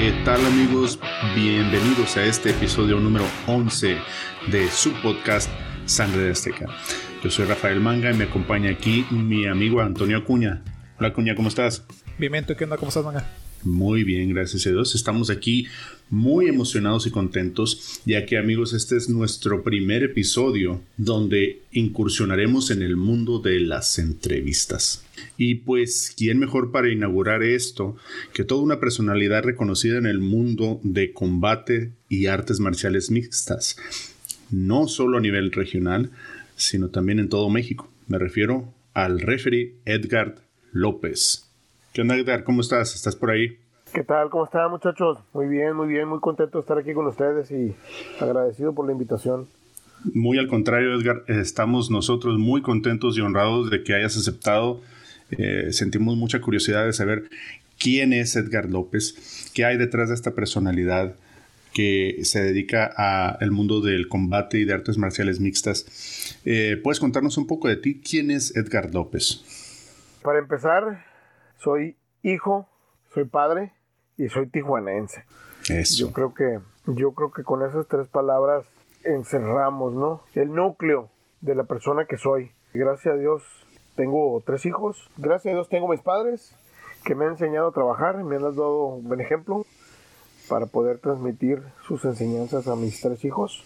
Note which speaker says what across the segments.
Speaker 1: ¿Qué tal amigos? Bienvenidos a este episodio número 11 de su podcast Sangre de Azteca. Yo soy Rafael Manga y me acompaña aquí mi amigo Antonio Acuña. Hola Acuña, ¿cómo estás?
Speaker 2: Bien, ¿qué onda? ¿Cómo estás, Manga?
Speaker 1: Muy bien, gracias a Dios. Estamos aquí muy emocionados y contentos, ya que amigos, este es nuestro primer episodio donde incursionaremos en el mundo de las entrevistas. Y pues, ¿quién mejor para inaugurar esto que toda una personalidad reconocida en el mundo de combate y artes marciales mixtas? No solo a nivel regional, sino también en todo México. Me refiero al referee Edgar López. ¿Qué onda, Edgar? ¿Cómo estás? ¿Estás por ahí?
Speaker 3: ¿Qué tal? ¿Cómo están, muchachos? Muy bien, muy bien, muy contento de estar aquí con ustedes y agradecido por la invitación.
Speaker 1: Muy al contrario, Edgar, estamos nosotros muy contentos y honrados de que hayas aceptado. Eh, sentimos mucha curiosidad de saber quién es Edgar López, qué hay detrás de esta personalidad que se dedica al mundo del combate y de artes marciales mixtas. Eh, ¿Puedes contarnos un poco de ti? ¿Quién es Edgar López?
Speaker 3: Para empezar, soy hijo, soy padre y soy tijuanense.
Speaker 1: Eso.
Speaker 3: Yo creo que, yo creo que con esas tres palabras encerramos, ¿no? El núcleo de la persona que soy. Gracias a Dios tengo tres hijos. Gracias a Dios tengo mis padres que me han enseñado a trabajar, me han dado un buen ejemplo para poder transmitir sus enseñanzas a mis tres hijos.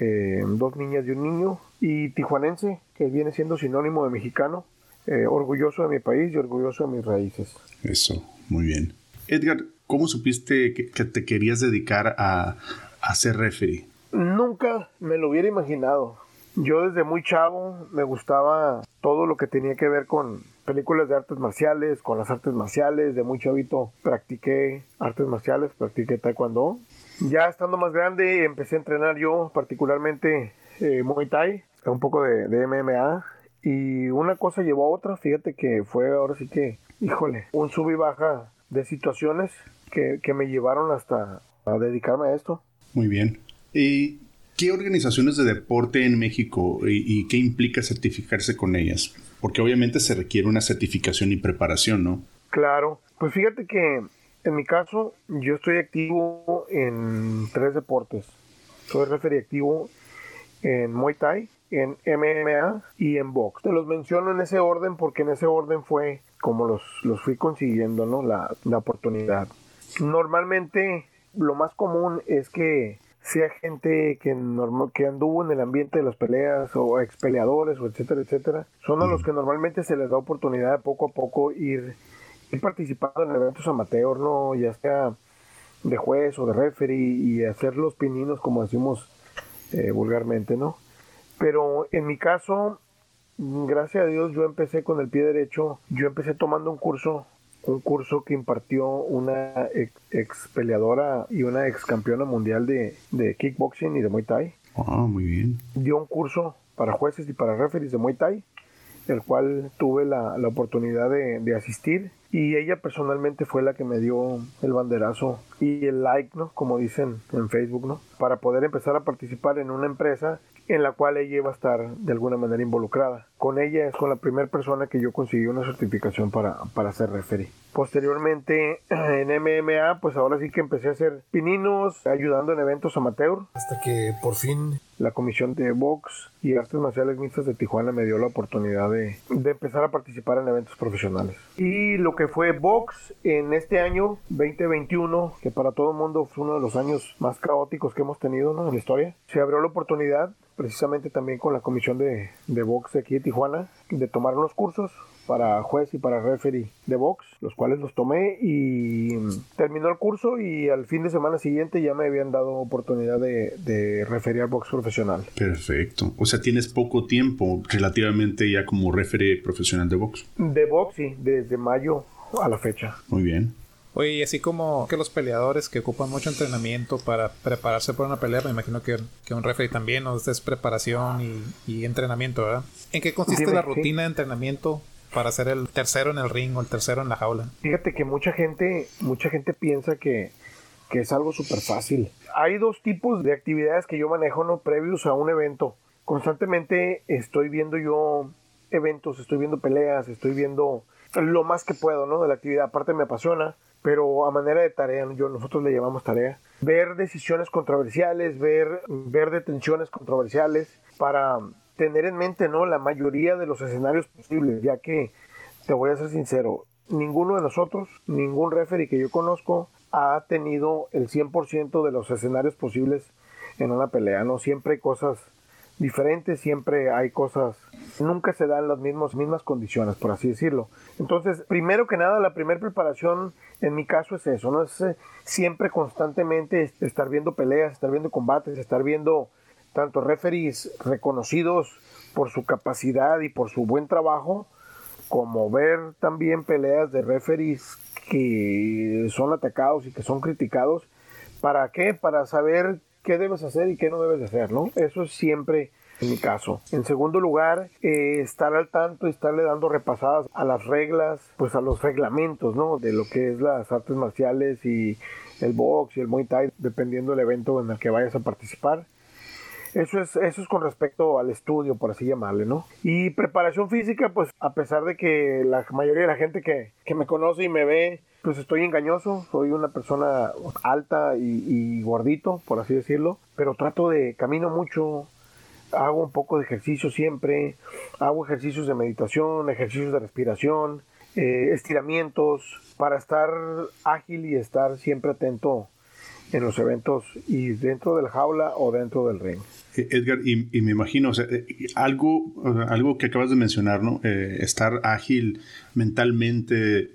Speaker 3: Eh, dos niñas y un niño. Y tijuanense, que viene siendo sinónimo de mexicano. Eh, orgulloso de mi país y orgulloso de mis raíces.
Speaker 1: Eso, muy bien. Edgar, ¿cómo supiste que, te querías dedicar a, a ser referee?
Speaker 3: Nunca me lo hubiera imaginado. Yo desde muy chavo me gustaba todo lo que tenía que ver con películas de artes marciales, con las artes marciales. De muy chavito practiqué artes marciales, practiqué taekwondo. Ya estando más grande empecé a entrenar yo particularmente eh, Muay Thai, un poco de, de MMA y una cosa llevó a otra, fíjate que fue ahora sí que, híjole, un sub y baja de situaciones que, me llevaron hasta a dedicarme a esto.
Speaker 1: Muy bien. ¿Y qué organizaciones de deporte en México y, qué implica certificarse con ellas? Porque obviamente se requiere una certificación y preparación, ¿no?
Speaker 3: Claro, pues fíjate que en mi caso yo estoy activo en tres deportes. Soy referee activo en Muay Thai, en MMA y en box. Te los menciono en ese orden porque en ese orden fue como los, los fui consiguiendo, ¿no? La, la oportunidad. Normalmente lo más común es que sea gente que, que anduvo en el ambiente de las peleas o ex peleadores o etcétera, etcétera. Son a los que normalmente se les da oportunidad de poco a poco ir, ir participando en eventos amateur, ¿no? Ya sea de juez o de referee y hacer los pininos como decimos eh, vulgarmente, ¿no? Pero en mi caso, gracias a Dios, yo empecé con el pie derecho. Yo empecé tomando un curso, un curso que impartió una ex, peleadora y una ex campeona mundial de, kickboxing y de Muay Thai.
Speaker 1: Ah, muy bien.
Speaker 3: Dio un curso para jueces y para referees de Muay Thai, el cual tuve la, oportunidad de, de, asistir. Y ella personalmente fue la que me dio el banderazo y el like, ¿no? Como dicen en Facebook, ¿no? Para poder empezar a participar en una empresa en la cual ella iba a estar de alguna manera involucrada. Con ella es con la primera persona que yo conseguí una certificación para, para ser referee. Posteriormente en MMA, pues ahora sí que empecé a hacer pininos, ayudando en eventos amateur. Hasta que por fin la comisión de box y artes marciales mixtas de Tijuana me dio la oportunidad de, de, empezar a participar en eventos profesionales. Y lo que fue box en este año 2021, que para todo el mundo fue uno de los años más caóticos que hemos tenido en la historia, se abrió la oportunidad precisamente también con la comisión de, de box aquí de Tijuana de tomar unos cursos para juez y para referee de box, los cuales los tomé y terminó el curso y al fin de semana siguiente ya me habían dado oportunidad de, de referir box profesional.
Speaker 1: Perfecto. O sea, tienes poco tiempo relativamente ya como referee profesional de box.
Speaker 3: De box, sí, desde mayo a la fecha.
Speaker 1: Muy bien.
Speaker 2: Oye, y así como que los peleadores que ocupan mucho entrenamiento para prepararse para una pelea, me imagino que, que un referee también, ¿no? Es preparación y, entrenamiento, ¿verdad? ¿En qué consiste la rutina de entrenamiento para ser el tercero en el ring o el tercero en la jaula?
Speaker 3: Fíjate que mucha gente, mucha gente piensa que, que es algo súper fácil. Hay dos tipos de actividades que yo manejo, ¿no? Previos a un evento. Constantemente estoy viendo yo eventos, estoy viendo peleas, estoy viendo lo más que puedo, ¿no? De la actividad. Aparte me apasiona, pero a manera de tarea, yo, nosotros le llamamos tarea. Ver decisiones controversiales, ver, ver detenciones controversiales para tener en mente, ¿no? La mayoría de los escenarios posibles, ya que, te voy a ser sincero, ninguno de nosotros, ningún referee que yo conozco, ha tenido el 100% de los escenarios posibles en una pelea, ¿no? Siempre hay cosas diferentes, siempre hay cosas, nunca se dan las mismas, mismas condiciones, por así decirlo. Entonces, primero que nada, la primera preparación en mi caso es eso, ¿no? Es eh, siempre constantemente estar viendo peleas, estar viendo combates, estar viendo tanto referees reconocidos por su capacidad y por su buen trabajo, como ver también peleas de referees que son atacados y que son criticados. ¿Para qué? Para saber qué debes hacer y qué no debes hacer, ¿no? Eso es siempre en mi caso. En segundo lugar, eh, estar al tanto y estarle dando repasadas a las reglas, pues a los reglamentos, ¿no? De lo que es las artes marciales y el box y el muay thai, dependiendo del evento en el que vayas a participar. Eso es, eso es con respecto al estudio, por así llamarle, ¿no? Y preparación física, pues a pesar de que la mayoría de la gente que, que me conoce y me ve, pues estoy engañoso, soy una persona alta y, y, gordito, por así decirlo, pero trato de, camino mucho, hago un poco de ejercicio siempre, hago ejercicios de meditación, ejercicios de respiración, eh, estiramientos, para estar ágil y estar siempre atento en los eventos y dentro del jaula o dentro del ring.
Speaker 1: Eh, Edgar, y, me imagino, o sea, eh, algo, algo que acabas de mencionar, ¿no? Eh, estar ágil mentalmente,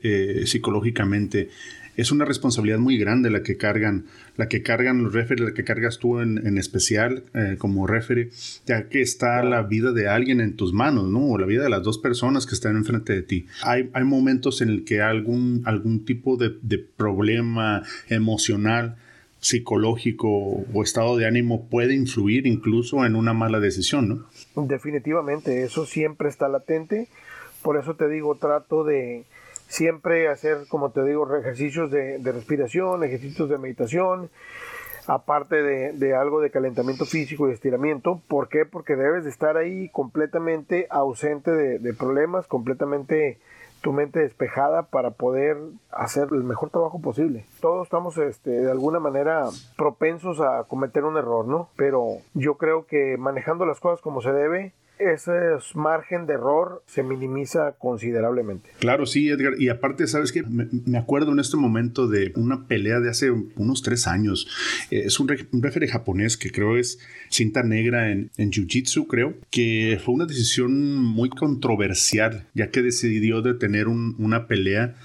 Speaker 1: psicológicamente, es una responsabilidad muy grande la que cargan, la que cargan los referees, la que cargas tú en, especial como referee, ya que está la vida de alguien en tus manos, ¿no? O la vida de las dos personas que están enfrente de ti. Hay, hay momentos en el que algún, algún tipo de, de problema emocional psicológico o estado de ánimo puede influir incluso en una mala decisión, ¿no?
Speaker 3: Definitivamente, eso siempre está latente. Por eso te digo, trato de siempre hacer, como te digo, ejercicios de, respiración, ejercicios de meditación, aparte de, algo de calentamiento físico y estiramiento. ¿Por qué? Porque debes de estar ahí completamente ausente de, de problemas, completamente tu mente despejada para poder hacer el mejor trabajo posible. Todos estamos este, de alguna manera propensos a cometer un error, ¿no? Pero yo creo que manejando las cosas como se debe, ese margen de error se minimiza considerablemente.
Speaker 1: Claro, sí, Edgar. Y aparte, ¿sabes qué? Me, acuerdo en este momento de una pelea de hace unos tres años. Eh, es un, un japonés que creo es cinta negra en, en Jiu-Jitsu, creo, que fue una decisión muy controversial, ya que decidió detener una pelea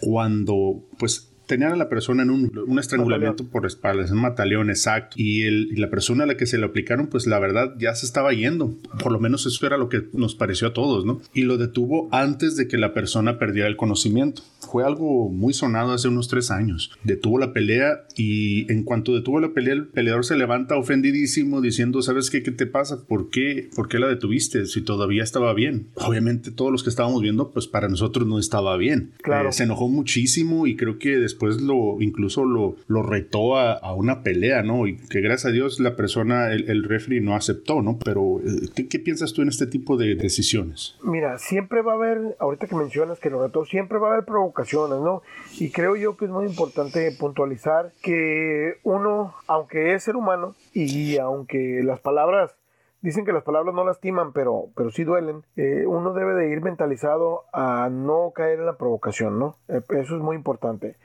Speaker 1: cuando, pues, tenían a la persona en un, estrangulamiento por espaldas, un mataleón exacto, y, el, y la persona a la que se le aplicaron, pues la verdad ya se estaba yendo. Por lo menos eso era lo que nos pareció a todos, ¿no? Y lo detuvo antes de que la persona perdiera el conocimiento. Fue algo muy sonado hace unos tres años. Detuvo la pelea y en cuanto detuvo la pelea, el peleador se levanta ofendidísimo diciendo, ¿sabes qué? ¿Qué te pasa? ¿Por qué? ¿Por qué la detuviste? Si todavía estaba bien. Obviamente todos los que estábamos viendo, pues para nosotros no estaba bien. Claro. Eh, se enojó muchísimo y creo que después después lo incluso lo, lo retó a, una pelea, ¿no? Y que gracias a Dios la persona, el, el referee no aceptó, ¿no? Pero eh, ¿qué, piensas tú en este tipo de decisiones?
Speaker 3: Mira, siempre va a haber, ahorita que mencionas que lo retó, siempre va a haber provocaciones, ¿no? Y creo yo que es muy importante puntualizar que uno, aunque es ser humano y aunque las palabras Dicen que las palabras no lastiman, pero, pero sí duelen. Eh, uno debe de ir mentalizado a no caer en la provocación, ¿no? Eh, eso es muy importante.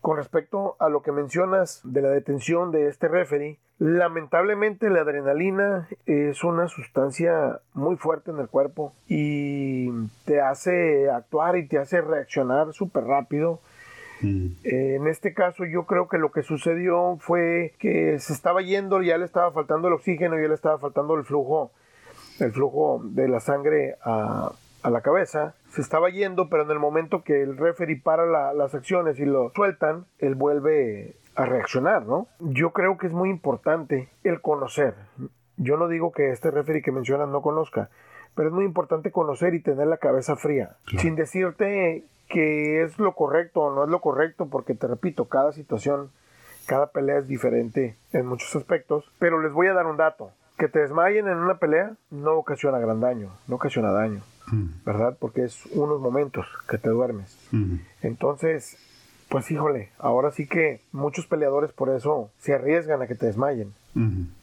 Speaker 3: Con respecto a lo que mencionas de la detención de este referee, lamentablemente la adrenalina es una sustancia muy fuerte en el cuerpo y te hace actuar y te hace reaccionar súper rápido. Mm. en este caso yo creo que lo que sucedió fue que se estaba yendo, ya le estaba faltando el oxígeno, ya le estaba faltando el flujo, el flujo de la sangre a, a la cabeza se estaba yendo, pero en el momento que el referee para las acciones y lo sueltan, él vuelve a reaccionar, ¿no? Yo creo que es muy importante el conocer. Yo no digo que este referee que mencionas no conozca, pero es muy importante conocer y tener la cabeza fría, sin decirte que es lo correcto o no es lo correcto, porque te repito, cada situación, cada pelea es diferente en muchos aspectos, pero les voy a dar un dato. Que te desmayen en una pelea no ocasiona gran daño, no ocasiona daño, ¿verdad? Porque es unos momentos que te duermes. Entonces, pues híjole, ahora sí que muchos peleadores por eso se arriesgan a que te desmayen.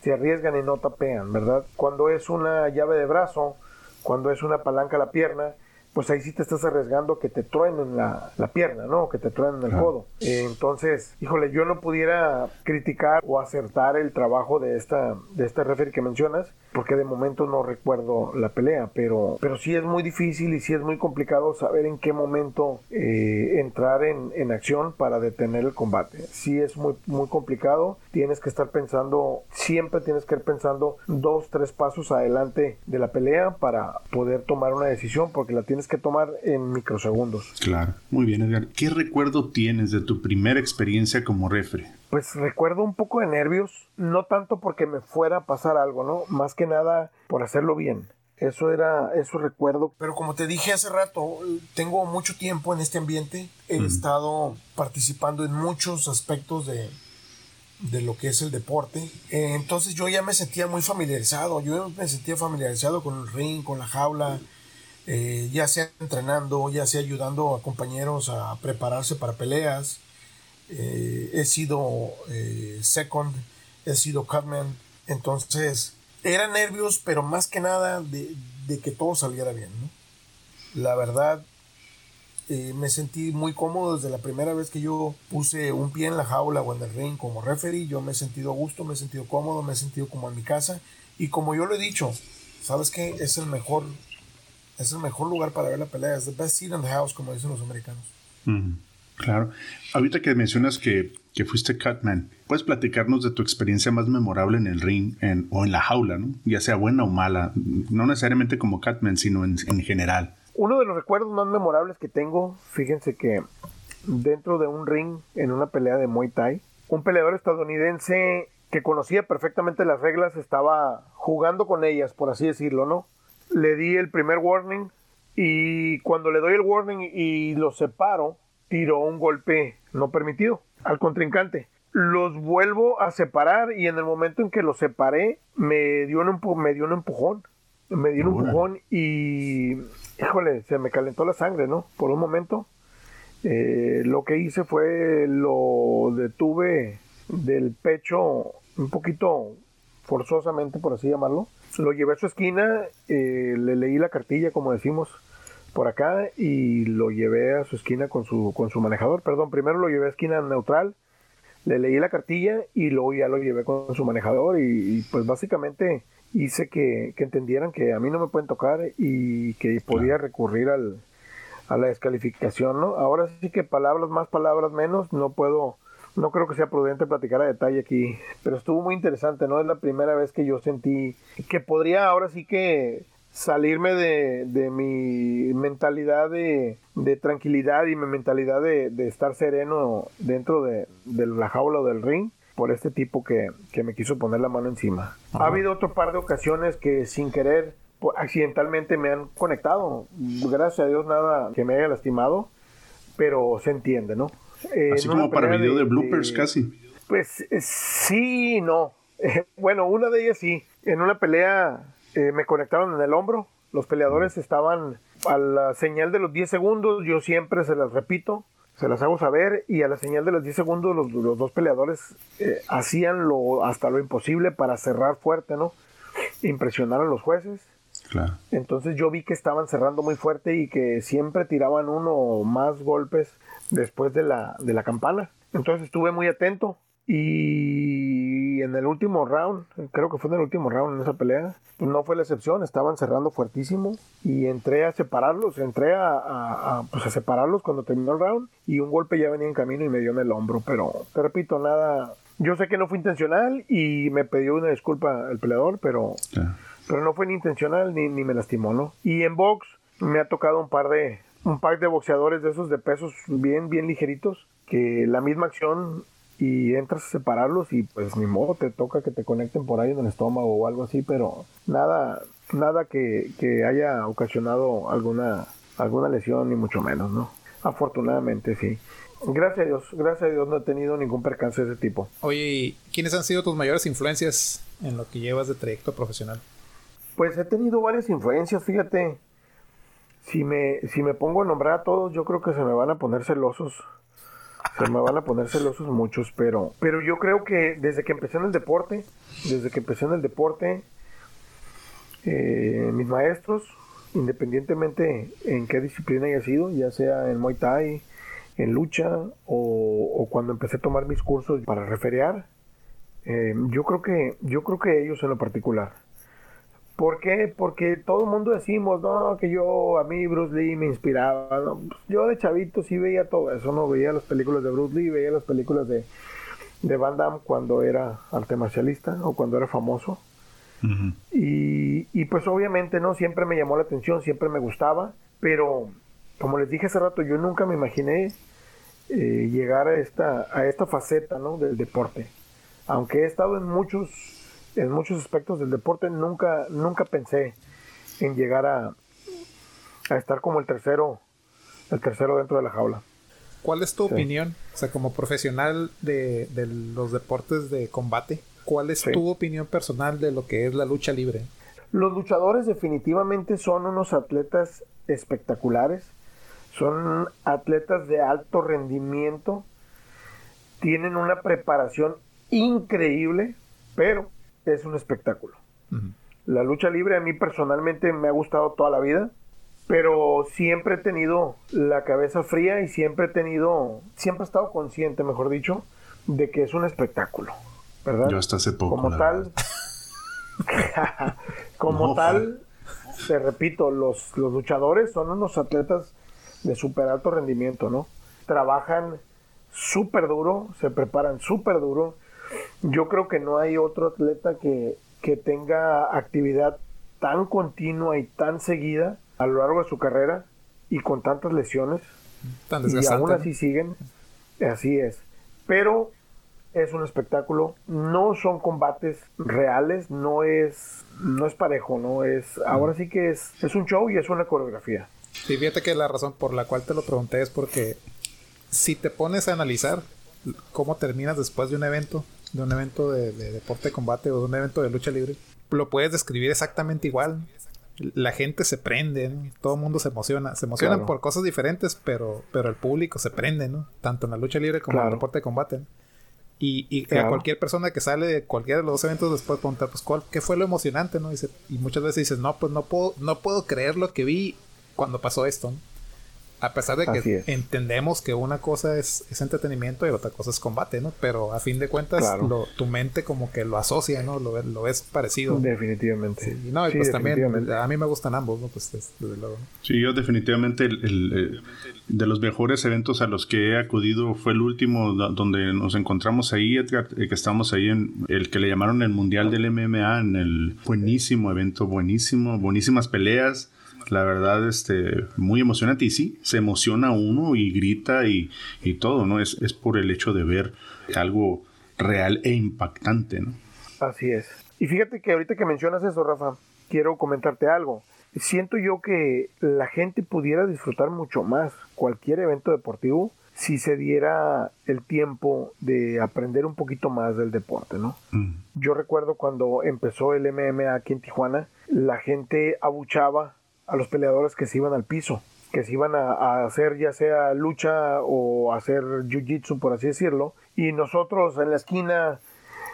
Speaker 3: Se arriesgan y no tapean, ¿verdad? Cuando es una llave de brazo, cuando es una palanca a la pierna, pues ahí sí te estás arriesgando que te truenen la, la pierna, ¿no? Que te truenen el codo. entonces, híjole, yo no pudiera criticar o acertar el trabajo de esta, de este referee que mencionas, porque de momento no recuerdo la pelea, pero, pero sí es muy difícil y sí es muy complicado saber en qué momento eh, entrar en, en, acción para detener el combate. Sí es muy, muy complicado, tienes que estar pensando, siempre tienes que ir pensando dos, tres pasos adelante de la pelea para poder tomar una decisión, porque la tienes que tomar en microsegundos.
Speaker 1: Claro, muy bien Edgar. ¿Qué recuerdo tienes de tu primera experiencia como refre?
Speaker 3: Pues recuerdo un poco de nervios, no tanto porque me fuera a pasar algo, ¿no? Más que nada por hacerlo bien. Eso era, eso recuerdo.
Speaker 4: Pero como te dije hace rato, tengo mucho tiempo en este ambiente. He estado participando en muchos aspectos de, de lo que es el deporte. Eh, entonces yo ya me sentía muy familiarizado. Yo me sentía familiarizado con el ring, con la jaula, eh, ya sea entrenando, ya sea ayudando a compañeros a prepararse para peleas. Eh, he sido eh, second, he sido cutman, entonces eran nervios, pero más que nada de, que todo saliera bien. La verdad, me sentí muy cómodo desde la primera vez que yo puse un pie en la jaula o en el ring como referee. Yo me he sentido a gusto, me he sentido cómodo, me he sentido como en mi casa. Y como yo lo he dicho, ¿sabes qué? Es el mejor es el mejor lugar para ver la pelea. Es the best seat in the house, como dicen los americanos.
Speaker 1: claro. Ahorita que mencionas que, que, fuiste Catman, ¿puedes platicarnos de tu experiencia más memorable en el ring o en la jaula, ¿no? ya sea buena o mala? No necesariamente como Catman, sino en, en general.
Speaker 3: Uno de los recuerdos más memorables que tengo, fíjense que dentro de un ring, en una pelea de Muay Thai, un peleador estadounidense que conocía perfectamente las reglas estaba jugando con ellas, por así decirlo, ¿no? Le di el primer warning y cuando le doy el warning y lo separo, tiró un golpe no permitido al contrincante. Los vuelvo a separar y en el momento en que los separé me dio un, me dio un empujón. Me dio un empujón y, híjole, se me calentó la sangre, ¿no? Por un momento. Eh, lo que hice fue lo detuve del pecho un poquito forzosamente, por así llamarlo lo llevé a su esquina, eh, le leí la cartilla, como decimos por acá, y lo llevé a su esquina con su, con su manejador. Perdón, primero lo llevé a esquina neutral, le leí la cartilla y luego ya lo llevé con su manejador y, pues básicamente hice que, que, entendieran que a mí no me pueden tocar y que podía recurrir al, a la descalificación, ¿no? Ahora sí que palabras más, palabras menos, no puedo no creo que sea prudente platicar a detalle aquí, pero estuvo muy interesante, ¿no? Es la primera vez que yo sentí que podría ahora sí que salirme de, de mi mentalidad de, de, tranquilidad y mi mentalidad de, de estar sereno dentro de, la jaula o del ring por este tipo que, que me quiso poner la mano encima. Ha habido otro par de ocasiones que sin querer accidentalmente me han conectado. Gracias a Dios nada que me haya lastimado, pero se entiende, ¿no?
Speaker 1: Así como para video de, bloopers casi.
Speaker 3: Pues eh, sí no. bueno, una de ellas sí. En una pelea eh, me conectaron en el hombro. Los peleadores estaban a la señal de los 10 segundos. Yo siempre se las repito, se las hago saber. Y a la señal de los 10 segundos, los, dos peleadores eh, hacían lo, hasta lo imposible para cerrar fuerte, ¿no? Impresionar a los jueces. Claro. Entonces yo vi que estaban cerrando muy fuerte y que siempre tiraban uno o más golpes después de la, de la campana. Entonces estuve muy atento y en el último round, creo que fue en el último round en esa pelea, pues no fue la excepción, estaban cerrando fuertísimo y entré a separarlos, entré a, pues a separarlos cuando terminó el round y un golpe ya venía en camino y me dio en el hombro, pero te repito, nada, yo sé que no fue intencional y me pidió una disculpa el peleador, pero, pero no fue ni intencional ni, ni me lastimó, ¿no? Y en box me ha tocado un par de, un pack de boxeadores de esos de pesos bien, bien ligeritos, que la misma acción y entras a separarlos y pues ni modo, te toca que te conecten por ahí en el estómago o algo así, pero nada, nada que, que haya ocasionado alguna, alguna lesión ni mucho menos, ¿no? Afortunadamente sí. Gracias a Dios, gracias a Dios no he tenido ningún percance de ese tipo.
Speaker 2: Oye, ¿y quiénes han sido tus mayores influencias en lo que llevas de trayecto profesional?
Speaker 3: Pues he tenido varias influencias, fíjate. Si me, si me pongo a nombrar a todos, yo creo que se me van a poner celosos. Se me van a poner celosos muchos, pero, pero yo creo que desde que empecé en el deporte, desde que empecé en el deporte, eh, mis maestros, independientemente en qué disciplina haya sido, ya sea en Muay Thai, en lucha o, cuando empecé a tomar mis cursos para referear, eh, yo creo que yo creo que ellos en lo particular ¿Por qué? Porque todo el mundo decimos, no, que yo, a mí Bruce Lee me inspiraba. Yo de chavito sí veía todo eso, ¿no? Veía las películas de Bruce Lee, veía las películas de, de Van Damme cuando era arte marcialista o cuando era famoso. y, y, pues obviamente, ¿no? Siempre me llamó la atención, siempre me gustaba, pero como les dije hace rato, yo nunca me imaginé eh, llegar a esta, a esta faceta, ¿no? Del deporte. Aunque he estado en muchos en muchos aspectos del deporte nunca, nunca pensé en llegar a, a estar como el tercero, el tercero dentro de la jaula.
Speaker 2: ¿Cuál es tu opinión? O sea, como profesional de, de, los deportes de combate, ¿cuál es tu opinión personal de lo que es la lucha libre?
Speaker 3: Los luchadores definitivamente son unos atletas espectaculares, son atletas de alto rendimiento, tienen una preparación increíble, pero es un espectáculo. La lucha libre a mí personalmente me ha gustado toda la vida, pero siempre he tenido la cabeza fría y siempre he tenido, siempre he estado consciente, mejor dicho, de que es un espectáculo, ¿verdad?
Speaker 1: Yo hasta hace poco.
Speaker 3: Como tal, como tal, te repito, los, los luchadores son unos atletas de súper alto rendimiento, ¿no? Trabajan súper duro, se preparan súper duro, yo creo que no hay otro atleta que, tenga actividad tan continua y tan seguida a lo largo de su carrera y con tantas lesiones. y aún así siguen. Así es. Pero es un espectáculo. No son combates reales, no es, no es parejo, no es. Ahora sí que es, es un show y es una coreografía.
Speaker 2: Sí, fíjate que la razón por la cual te lo pregunté es porque si te pones a analizar cómo terminas después de un evento, de un evento de, deporte de combate o de un evento de lucha libre, lo puedes describir exactamente igual. La gente se prende, todo el mundo se emociona. Se emocionan por cosas diferentes, pero, pero el público se prende, ¿no? Tanto en la lucha libre como en el deporte de combate. Y, y a cualquier persona que sale de cualquiera de los dos eventos después preguntar, pues, ¿cuál, ¿qué fue lo emocionante, no? y muchas veces dices, no, pues no puedo, no puedo creer lo que vi cuando pasó esto. ¿no? A pesar de que entendemos que una cosa es, entretenimiento y otra cosa es combate, ¿no? Pero a fin de cuentas, tu mente como que lo asocia, ¿no? Lo, lo ves parecido.
Speaker 3: Definitivamente.
Speaker 2: Sí, no, y pues también, a mí me gustan ambos, ¿no? Pues desde luego.
Speaker 1: Sí, yo definitivamente, el, de los mejores eventos a los que he acudido fue el último donde nos encontramos ahí, Edgar, eh, que estamos ahí en el que le llamaron el Mundial del MMA, en el buenísimo evento, buenísimo, buenísimas peleas la verdad, este, muy emocionante. Y sí, se emociona uno y grita y, todo, ¿no? Es, es por el hecho de ver algo real e impactante, ¿no?
Speaker 3: Así es. Y fíjate que ahorita que mencionas eso, Rafa, quiero comentarte algo. Siento yo que la gente pudiera disfrutar mucho más cualquier evento deportivo si se diera el tiempo de aprender un poquito más del deporte, ¿no? Mm. Yo recuerdo cuando empezó el MMA aquí en Tijuana, la gente abuchaba a los peleadores que se iban al piso, que se iban a, hacer ya sea lucha o hacer jiu-jitsu, por así decirlo, y nosotros en la esquina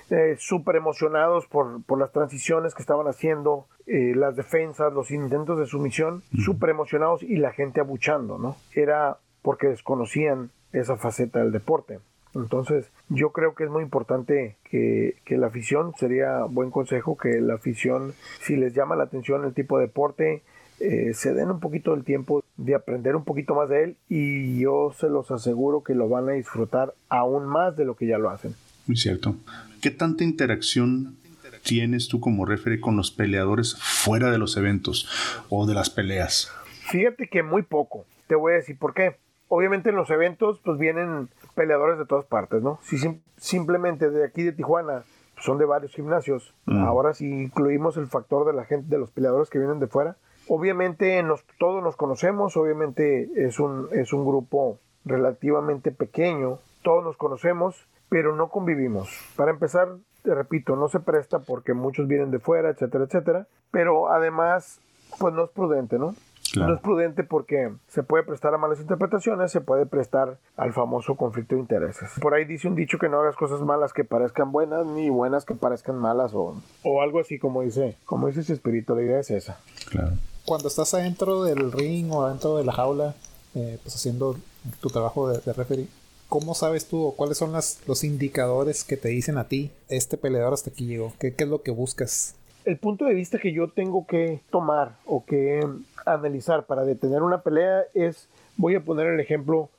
Speaker 3: eh, súper emocionados por, por, las transiciones que estaban haciendo, eh, las defensas, los intentos de sumisión, súper emocionados y la gente abuchando, ¿no? Era porque desconocían esa faceta del deporte. Entonces, yo creo que es muy importante que, que, la afición, sería buen consejo que la afición, si les llama la atención el tipo de deporte, eh, se den un poquito del tiempo de aprender un poquito más de él y yo se los aseguro que lo van a disfrutar aún más de lo que ya lo hacen.
Speaker 1: Muy cierto. ¿Qué tanta interacción tienes tú como referee con los peleadores fuera de los eventos o de las peleas?
Speaker 3: Fíjate que muy poco. Te voy a decir por qué. Obviamente en los eventos pues vienen peleadores de todas partes, ¿no? Si simplemente de aquí de Tijuana son de varios gimnasios, mm. ahora si incluimos el factor de la gente, de los peleadores que vienen de fuera, Obviamente nos, todos nos conocemos, obviamente es un, es un grupo relativamente pequeño, todos nos conocemos, pero no convivimos. Para empezar, te repito, no se presta porque muchos vienen de fuera, etcétera, etcétera. Pero además, pues no es prudente, ¿no? No es prudente porque se puede prestar a malas interpretaciones, se puede prestar al famoso conflicto de intereses. Por ahí dice un dicho que no hagas cosas malas que parezcan buenas, ni buenas que parezcan malas, o, o algo así como dice, como dice ese espíritu, la idea es esa.
Speaker 2: Claro. Cuando estás adentro del ring o adentro de la jaula, eh, pues haciendo tu trabajo de, de ¿cómo sabes tú o cuáles son los indicadores que te dicen a ti, este peleador hasta aquí llegó? ¿Qué, ¿Qué, es lo que buscas?
Speaker 3: El punto de vista que yo tengo que tomar o que analizar para detener una pelea es, voy a poner el ejemplo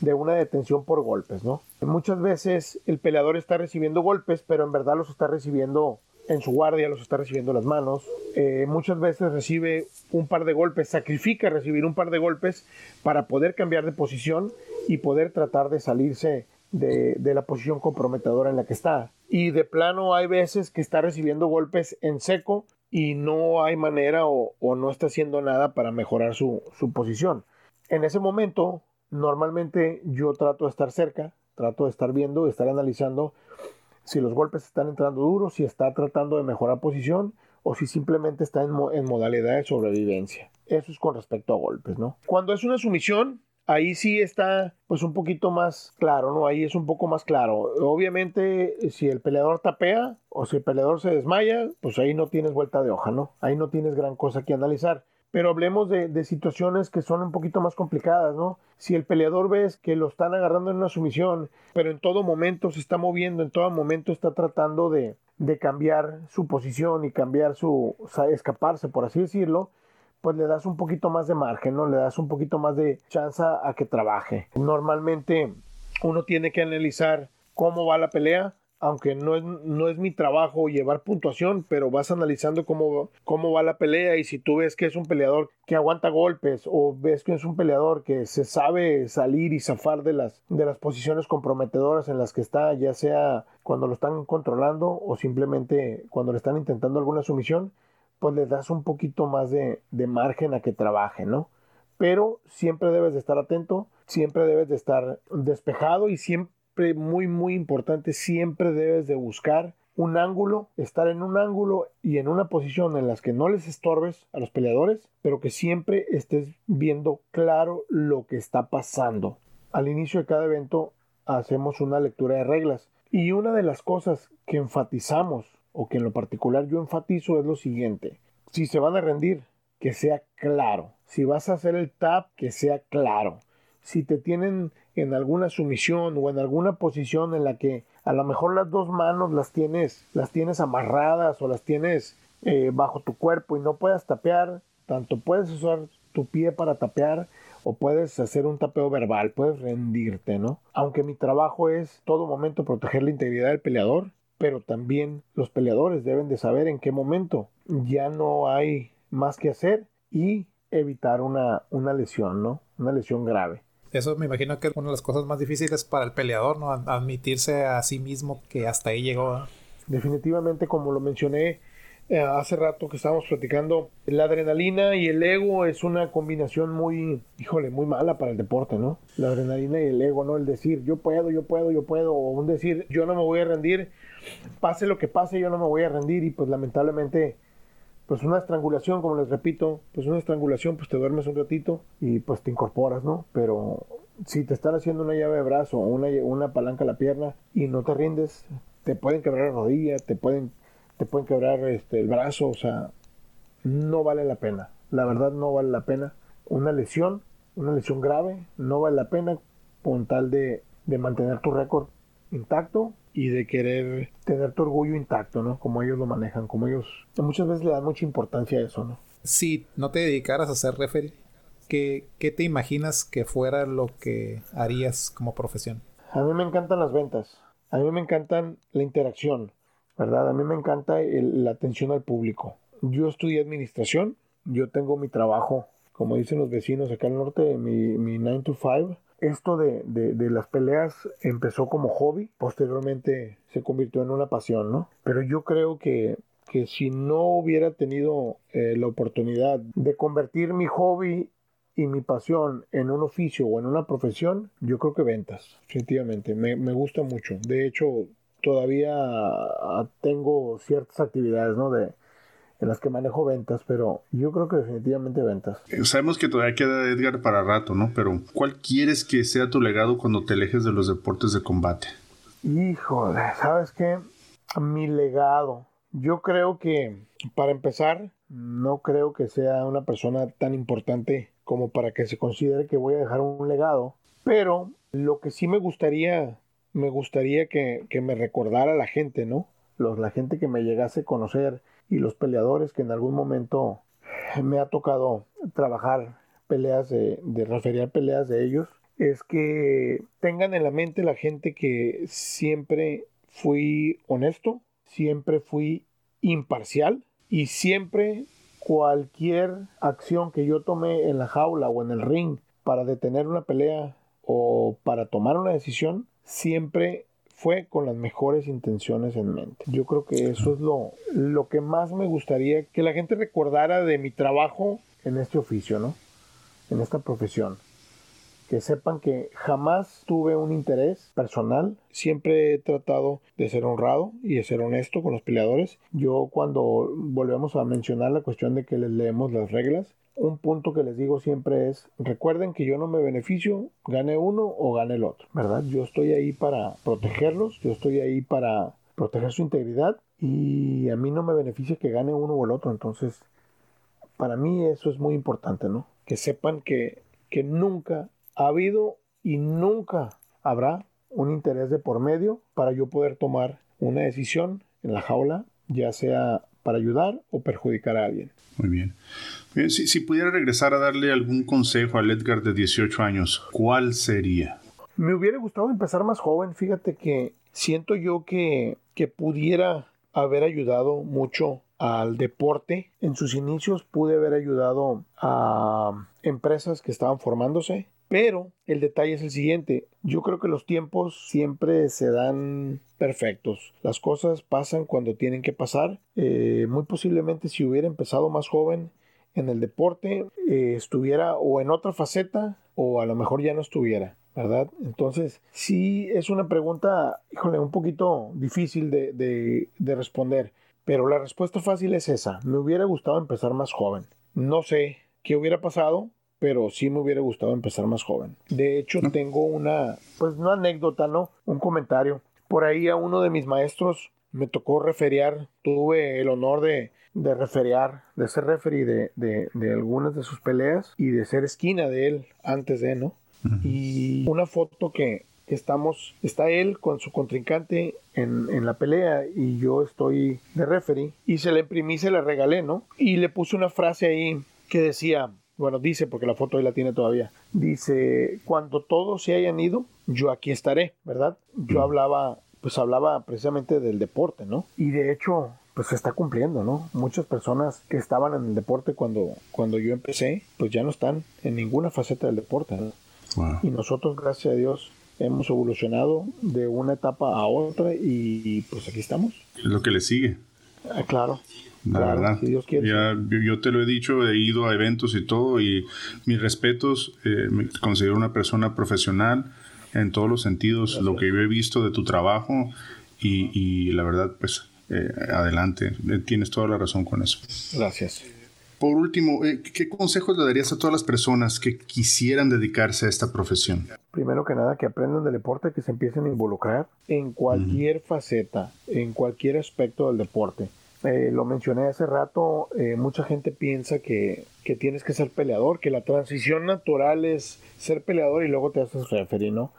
Speaker 3: de una detención por golpes, ¿no? Muchas veces el peleador está recibiendo golpes, pero en verdad los está recibiendo en su guardia, los está recibiendo las manos. Eh, muchas veces recibe un par de golpes, sacrifica recibir un par de golpes para poder cambiar de posición y poder tratar de salirse de, la posición comprometedora en la que está. Y de plano hay veces que está recibiendo golpes en seco y no hay manera o, no está haciendo nada para mejorar su, posición. En ese momento, normalmente yo trato de estar cerca, trato de estar viendo, de estar analizando si los golpes están entrando duros, si está tratando de mejorar posición o si simplemente está en, modalidad de sobrevivencia. Eso es con respecto a golpes, ¿no? Cuando es una sumisión, ahí sí está pues un poquito más claro, ¿no? Ahí es un poco más claro. Obviamente, si el peleador tapea o si el peleador se desmaya, pues ahí no tienes vuelta de hoja, ¿no? Ahí no tienes gran cosa que analizar. Pero hablemos de, situaciones que son un poquito más complicadas, ¿no? Si el peleador ves que lo están agarrando en una sumisión, pero en todo momento se está moviendo, en todo momento está tratando de, de cambiar su posición y cambiar su, escaparse, por así decirlo, pues le das un poquito más de margen, ¿no? Le das un poquito más de chance a que trabaje. Normalmente uno tiene que analizar cómo va la pelea, aunque no es, no es mi trabajo llevar puntuación, pero vas analizando cómo, cómo va la pelea y si tú ves que es un peleador que aguanta golpes o ves que es un peleador que se sabe salir y zafar de las, de las posiciones comprometedoras en las que está, ya sea cuando lo están controlando o simplemente cuando le están intentando alguna sumisión, pues le das un poquito más de, margen a que trabaje, ¿no? Pero siempre debes de estar atento, siempre debes de estar despejado y siempre, muy, muy importante, siempre debes de buscar un ángulo, estar en un ángulo y en una posición en las que no les estorbes a los peleadores, pero que siempre estés viendo claro lo que está pasando. Al inicio de cada evento hacemos una lectura de reglas y una de las cosas que enfatizamos o que en lo particular yo enfatizo es lo siguiente. Si se van a rendir, que sea claro. Si vas a hacer el tap, que sea claro. Si te tienen en alguna sumisión o en alguna posición en la que a lo mejor las dos manos las tienes, las tienes amarradas o las tienes eh, bajo tu cuerpo y no puedas tapear, tanto puedes usar tu pie para tapear o puedes hacer un tapeo verbal, puedes rendirte, ¿no? Aunque mi trabajo es todo momento proteger la integridad del peleador, pero también los peleadores deben de saber en qué momento ya no hay más que hacer y evitar una, una lesión, ¿no? Una lesión grave.
Speaker 2: Eso me imagino que es una de las cosas más difíciles para el peleador, ¿no? Admitirse a sí mismo que hasta ahí llegó.
Speaker 3: Definitivamente, como lo mencioné eh, hace rato que estábamos platicando, la adrenalina y el ego es una combinación muy, híjole, muy mala para el deporte, ¿no? La adrenalina y el ego, ¿no? El decir yo puedo, yo puedo, yo puedo, o un decir yo no me voy a rendir pase lo que pase, yo no me voy a rendir y pues lamentablemente, pues una estrangulación, como les repito, pues una estrangulación, pues te duermes un ratito y pues te incorporas, ¿no? Pero si te están haciendo una llave de brazo o una, una palanca a la pierna y no te rindes, te pueden quebrar la rodilla, te pueden, te pueden quebrar este, el brazo, o sea, no vale la pena. La verdad no vale la pena. Una lesión, una lesión grave, no vale la pena con tal de, de mantener tu récord intacto y de querer tener tu orgullo intacto, ¿no? Como ellos lo manejan, como ellos muchas veces le dan mucha importancia a eso, ¿no?
Speaker 2: Si no te dedicaras a ser referee, ¿qué, ¿qué, te imaginas que fuera lo que harías como profesión?
Speaker 3: A mí me encantan las ventas, a mí me encantan la interacción, ¿verdad? A mí me encanta la atención al público. Yo estudié administración, yo tengo mi trabajo, como dicen los vecinos acá al norte, mi, mi 9 to 5 esto de, las peleas empezó como hobby, posteriormente se convirtió en una pasión, ¿no? Pero yo creo que, que si no hubiera tenido eh, la oportunidad de convertir mi hobby y mi pasión en un oficio o en una profesión, yo creo que ventas, definitivamente. Me, me gusta mucho. De hecho, todavía tengo ciertas actividades, ¿no? De, en las que manejo ventas, pero yo creo que definitivamente ventas.
Speaker 1: Eh, sabemos que todavía queda Edgar para rato, ¿no? Pero ¿cuál quieres que sea tu legado cuando te alejes de los deportes de combate?
Speaker 3: Híjole, ¿sabes qué? Mi legado. Yo creo que, para empezar, no creo que sea una persona tan importante como para que se considere que voy a dejar un legado, pero lo que sí me gustaría, me gustaría que, que me recordara la gente, ¿no? Los, la gente que me llegase a conocer y los peleadores que en algún momento me ha tocado trabajar peleas de, referir peleas de ellos, es que tengan en la mente la gente que siempre fui honesto, siempre fui imparcial y siempre cualquier acción que yo tome en la jaula o en el ring para detener una pelea o para tomar una decisión, siempre fue con las mejores intenciones en mente. Yo creo que eso es lo, lo que más me gustaría que la gente recordara de mi trabajo en este oficio, ¿no? En esta profesión. Que sepan que jamás tuve un interés personal, siempre he tratado de ser honrado y de ser honesto con los peleadores. Yo cuando volvemos a mencionar la cuestión de que les leemos las reglas, un punto que les digo siempre es, recuerden que yo no me beneficio, gane uno o gane el otro, ¿verdad? Yo estoy ahí para protegerlos, yo estoy ahí para proteger su integridad y a mí no me beneficia que gane uno o el otro, entonces para mí eso es muy importante, ¿no? Que sepan que, que nunca ha habido y nunca habrá un interés de por medio para yo poder tomar una decisión en la jaula, ya sea para ayudar o perjudicar a alguien.
Speaker 1: Muy bien. si, pudiera regresar a darle algún consejo al Edgar de 18 años, ¿cuál sería?
Speaker 3: Me hubiera gustado empezar más joven. Fíjate que siento yo que, que pudiera haber ayudado mucho al deporte. En sus inicios pude haber ayudado a empresas que estaban formándose, pero el detalle es el siguiente, yo creo que los tiempos siempre se dan perfectos. Las cosas pasan cuando tienen que pasar. Eh, muy posiblemente si hubiera empezado más joven en el deporte, eh, estuviera o en otra faceta o a lo mejor ya no estuviera. ¿verdad? Entonces, sí es una pregunta, híjole, un poquito difícil de, de, responder, pero la respuesta fácil es esa. Me hubiera gustado empezar más joven. No sé qué hubiera pasado, pero sí me hubiera gustado empezar más joven. De hecho, tengo una, pues una anécdota, ¿no? Un comentario. Por ahí a uno de mis maestros me tocó referiar, tuve el honor de, de referiar, de ser referee de, de, de, algunas de sus peleas y de ser esquina de él antes de, ¿no? Y una foto que, estamos, está él con su contrincante en, en, la pelea y yo estoy de referee y se le imprimí, se le regalé, ¿no? Y le puse una frase ahí que decía, bueno, dice, porque la foto ahí la tiene todavía, dice, cuando todos se hayan ido, yo aquí estaré, ¿verdad? Yo hablaba, pues hablaba precisamente del deporte, ¿no? Y de hecho, pues se está cumpliendo, ¿no? Muchas personas que estaban en el deporte cuando, cuando yo empecé, pues ya no están en ninguna faceta del deporte, ¿no? Y nosotros, gracias a Dios, hemos evolucionado de una etapa a otra y pues aquí estamos.
Speaker 1: Es lo que le sigue.
Speaker 3: Ah, claro.
Speaker 1: La verdad. Ya, yo te lo he dicho, he ido a eventos y todo, y mis respetos, eh, me considero una persona profesional en todos los sentidos, lo que yo he visto de tu trabajo, y, la verdad, pues, eh, adelante, eh, tienes toda la razón con eso.
Speaker 3: Gracias.
Speaker 1: Por último, ¿qué consejos le darías a todas las personas que quisieran dedicarse a esta profesión?
Speaker 3: Primero que nada, que aprendan del deporte, que se empiecen a involucrar en cualquier faceta, en cualquier aspecto del deporte eh, lo mencioné hace rato, eh, mucha gente piensa que, que, tienes que ser peleador, que la transición natural es ser peleador y luego te haces referee, ¿no?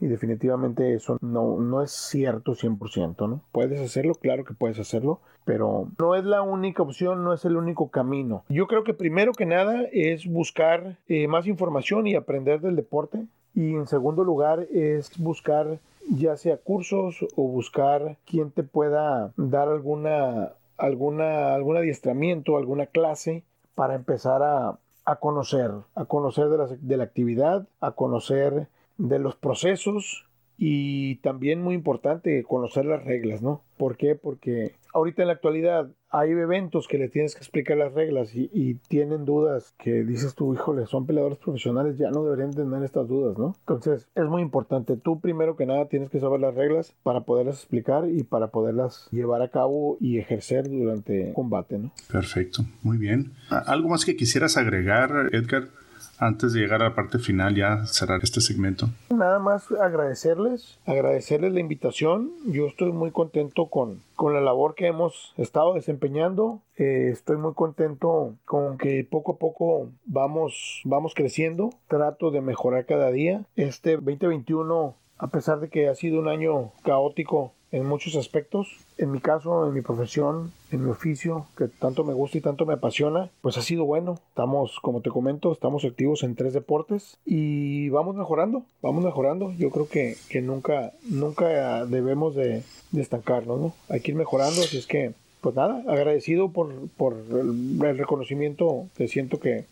Speaker 3: Y definitivamente eso no, no es cierto 100%, ¿no? Puedes hacerlo, claro que puedes hacerlo, pero no es la única opción, no es el único camino. Yo creo que primero que nada es buscar eh, más información y aprender del deporte. Y en segundo lugar es buscar ya sea cursos o buscar quien te pueda dar alguna, alguna, algún adiestramiento, alguna clase para empezar a, a conocer, a conocer de la, de la actividad, a conocer de los procesos y también muy importante conocer las reglas, ¿no? ¿Por qué? Porque ahorita en la actualidad hay eventos que le tienes que explicar las reglas y, tienen dudas que dices tú, híjole, son peleadores profesionales, ya no deberían tener estas dudas, ¿no? Entonces es muy importante. Tú primero que nada tienes que saber las reglas para poderlas explicar y para poderlas llevar a cabo y ejercer durante combate, ¿no?
Speaker 1: Perfecto, muy bien. ¿Algo más que quisieras agregar, Edgar? Antes de llegar a la parte final, ya cerrar este segmento?
Speaker 3: Nada más agradecerles, agradecerles la invitación. Yo estoy muy contento con, con la labor que hemos estado desempeñando. Eh, estoy muy contento con que poco a poco vamos, vamos creciendo. Trato de mejorar cada día. Este 2021, a pesar de que ha sido un año caótico, en muchos aspectos. En mi caso, en mi profesión, en mi oficio, que tanto me gusta y tanto me apasiona, pues ha sido bueno. Estamos, como te comento, estamos activos en tres deportes y vamos mejorando, vamos mejorando. Yo creo que, que nunca, nunca debemos de, estancarnos, ¿no? Hay que ir mejorando, así es que, pues nada, agradecido por, por el, reconocimiento que siento que,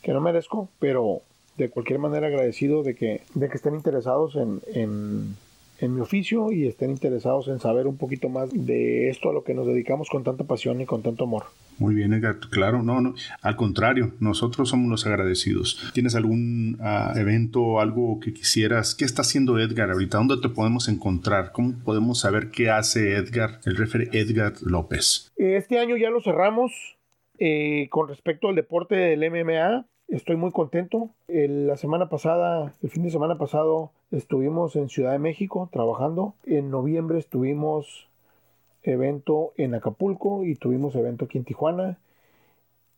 Speaker 3: que no merezco, pero de cualquier manera agradecido de que, de que estén interesados en, en en mi oficio y estén interesados en saber un poquito más de esto a lo que nos dedicamos con tanta pasión y con tanto amor.
Speaker 1: Muy bien, Edgar. Claro, no, no. Al contrario, nosotros somos los agradecidos. ¿Tienes algún uh, evento, algo que quisieras? ¿Qué está haciendo Edgar ahorita? ¿Dónde te podemos encontrar? ¿Cómo podemos saber qué hace Edgar, el referee Edgar López?
Speaker 3: Este año ya lo cerramos. Eh, con respecto al deporte del MMA, estoy muy contento. la semana pasada, el fin de semana pasado, Estuvimos en Ciudad de México trabajando. En noviembre estuvimos evento en Acapulco y tuvimos evento aquí en Tijuana.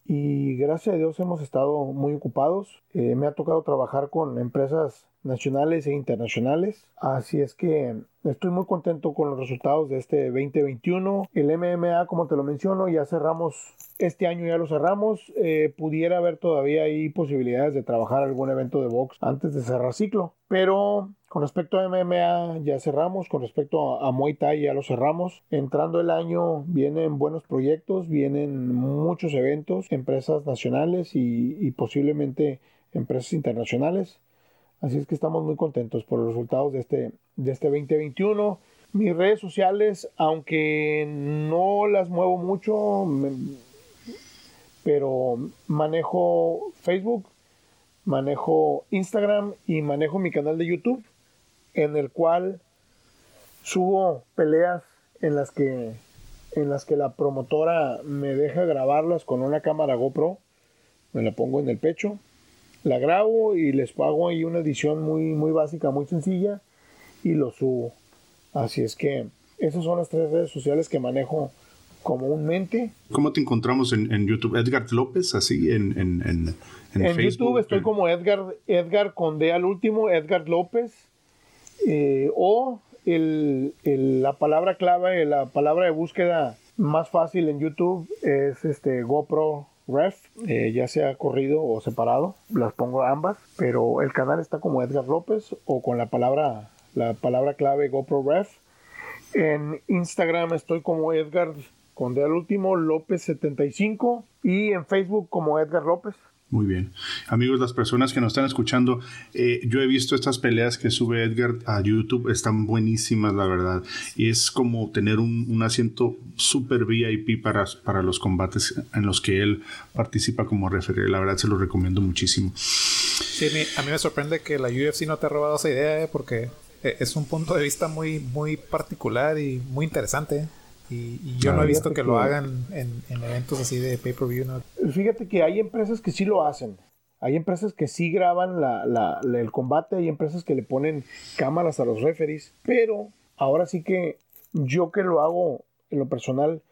Speaker 3: Y gracias a Dios hemos estado muy ocupados. Eh, me ha tocado trabajar con empresas nacionales e internacionales. Así es que estoy muy contento con los resultados de este 2021. El MMA, como te lo menciono, ya cerramos, este año ya lo cerramos. Eh, pudiera haber todavía ahí posibilidades de trabajar algún evento de box antes de cerrar ciclo. Pero con respecto a MMA ya cerramos, con respecto a, Muay Thai ya lo cerramos. Entrando el año vienen buenos proyectos, vienen muchos eventos, empresas nacionales y, y posiblemente empresas internacionales. Así es que estamos muy contentos por los resultados de este, de este 2021. Mis redes sociales, aunque no las muevo mucho, pero manejo Facebook, manejo Instagram y manejo mi canal de YouTube, en el cual subo peleas en las que en las que la promotora me deja grabarlas con una cámara GoPro, me la pongo en el pecho la grabo y les pago ahí una edición muy, muy básica, muy sencilla y lo subo. Así es que esas son las tres redes sociales que manejo comúnmente.
Speaker 1: ¿Cómo te encontramos en, YouTube? Edgar López, así en, en, en,
Speaker 3: en YouTube estoy como Edgar, Edgar con D al último, Edgar López. Eh, o el, la palabra clave, la palabra de búsqueda más fácil en YouTube es este GoPro Ref, eh, ya sea corrido o separado, las pongo ambas, pero el canal está como Edgar López o con la palabra, la palabra clave GoPro Ref. En Instagram estoy como Edgar con D al último López 75 y en Facebook como Edgar López.
Speaker 1: Muy bien. Amigos, las personas que nos están escuchando, eh, yo he visto estas peleas que sube Edgar a YouTube, están buenísimas, la verdad. Y es como tener un, asiento súper VIP para, para los combates en los que él participa como referee. La verdad, se lo recomiendo muchísimo.
Speaker 2: Sí, a mí me sorprende que la UFC no te ha robado esa idea, eh, porque eh, es un punto de vista muy, muy particular y muy interesante. Y, yo no he visto que, lo hagan en, eventos así de pay-per-view.
Speaker 3: Fíjate que hay empresas que sí lo hacen. Hay empresas que sí graban el combate, hay empresas que le ponen cámaras a los referees, pero ahora sí que yo que lo hago en lo personal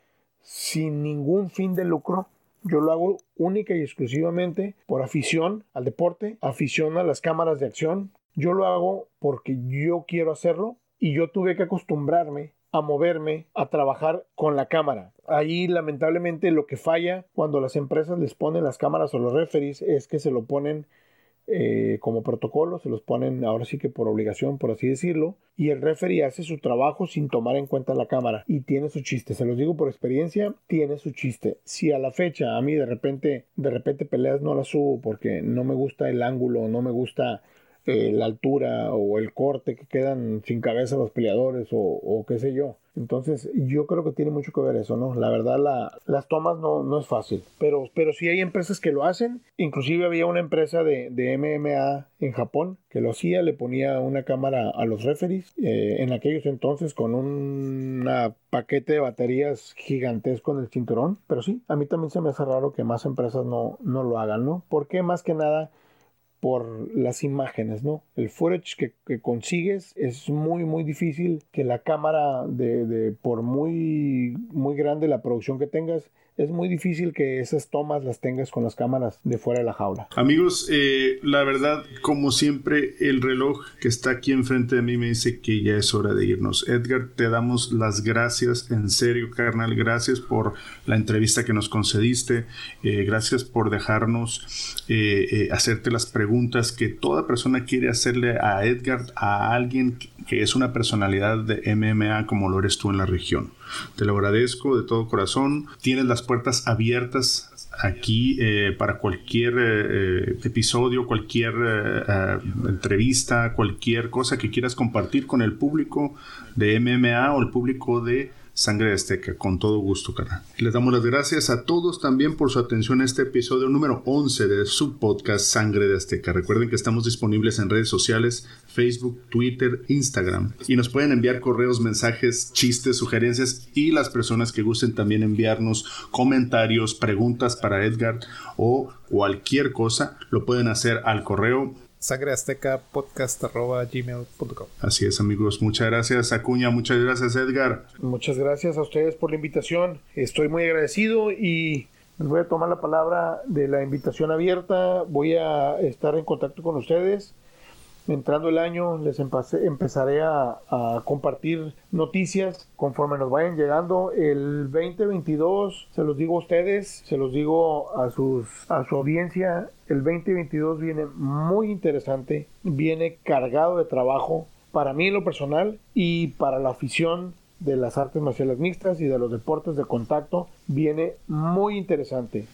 Speaker 3: sin ningún fin de lucro, yo lo hago única y exclusivamente por afición al deporte, afición a las cámaras de acción. Yo lo hago porque yo quiero hacerlo y yo tuve que acostumbrarme a moverme, a trabajar con la cámara. Ahí lamentablemente lo que falla cuando las empresas les ponen las cámaras o los referees es que se lo ponen eh, como protocolo, se los ponen ahora sí que por obligación, por así decirlo, y el referee hace su trabajo sin tomar en cuenta la cámara y tiene su chiste, se los digo por experiencia, tiene su chiste. Si a la fecha a mí de repente, de repente peleas no las subo porque no me gusta el ángulo, no me gusta eh, la altura o el corte que quedan sin cabeza los peleadores o, o qué sé yo. Entonces, yo creo que tiene mucho que ver eso, ¿no? La verdad, la, las tomas no, no es fácil, pero, pero sí hay empresas que lo hacen. Inclusive había una empresa de, de MMA en Japón que lo hacía, le ponía una cámara a los referees eh, en aquellos entonces con un paquete de baterías gigantesco en el cinturón. Pero sí, a mí también se me hace raro que más empresas no, no lo hagan, ¿no? Porque más que nada por las imágenes, ¿no? El footage que, consigues es muy, muy difícil que la cámara, de, de, por muy, muy grande la producción que tengas, es muy difícil que esas tomas las tengas con las cámaras de fuera de la jaula.
Speaker 1: Amigos, eh, la verdad, como siempre, el reloj que está aquí enfrente de mí me dice que ya es hora de irnos. Edgar, te damos las gracias, en serio, carnal, gracias por la entrevista que nos concediste, eh, gracias por dejarnos eh, hacerte las preguntas que toda persona quiere hacerle a Edgar, a alguien que es una personalidad de MMA como lo eres tú en la región. Te lo agradezco de todo corazón. Tienes las puertas abiertas aquí eh, para cualquier eh, eh, episodio, cualquier entrevista, cualquier cosa que quieras compartir con el público de MMA o el público de Sangre Azteca, con todo gusto, cara. Les damos las gracias a todos también por su atención a este episodio número 11 de su podcast Sangre de Azteca. Recuerden que estamos disponibles en redes sociales, Facebook, Twitter, Instagram. Y nos pueden enviar correos, mensajes, chistes, sugerencias y las personas que gusten también enviarnos comentarios, preguntas para Edgar o cualquier cosa, lo pueden hacer al correo
Speaker 2: sangreaztecapodcast.gmail.com
Speaker 1: Así es amigos, muchas gracias Acuña, muchas gracias Edgar.
Speaker 3: Muchas gracias a ustedes por la invitación, estoy muy agradecido y les voy a tomar la palabra de la invitación abierta, voy a estar en contacto con ustedes entrando el año les empezaré a, compartir noticias conforme nos vayan llegando. El 2022, se los digo a ustedes, se los digo a, sus, a su audiencia, el 2022 viene muy interesante, viene cargado de trabajo para mí en lo personal y para la afición de las artes marciales mixtas y de los deportes de contacto viene muy interesante.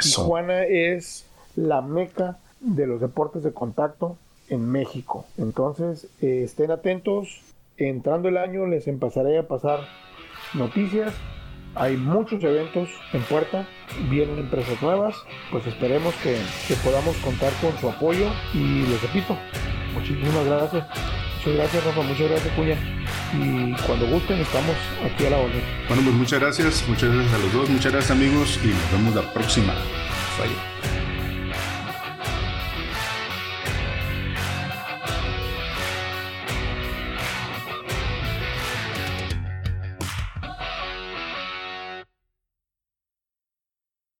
Speaker 3: Tijuana es la meca de los deportes de contacto en México. Entonces, eh, estén atentos. Entrando el año les empezaré a pasar noticias. Hay muchos eventos en puerta, vienen empresas nuevas, pues esperemos que, podamos contar con su apoyo y les repito, muchísimas gracias. Muchas gracias Rafa, muchas gracias Cuña. Y cuando gusten estamos aquí a la orden.
Speaker 1: Bueno, pues muchas gracias, muchas gracias a los dos, muchas gracias amigos y nos vemos la próxima. Bye.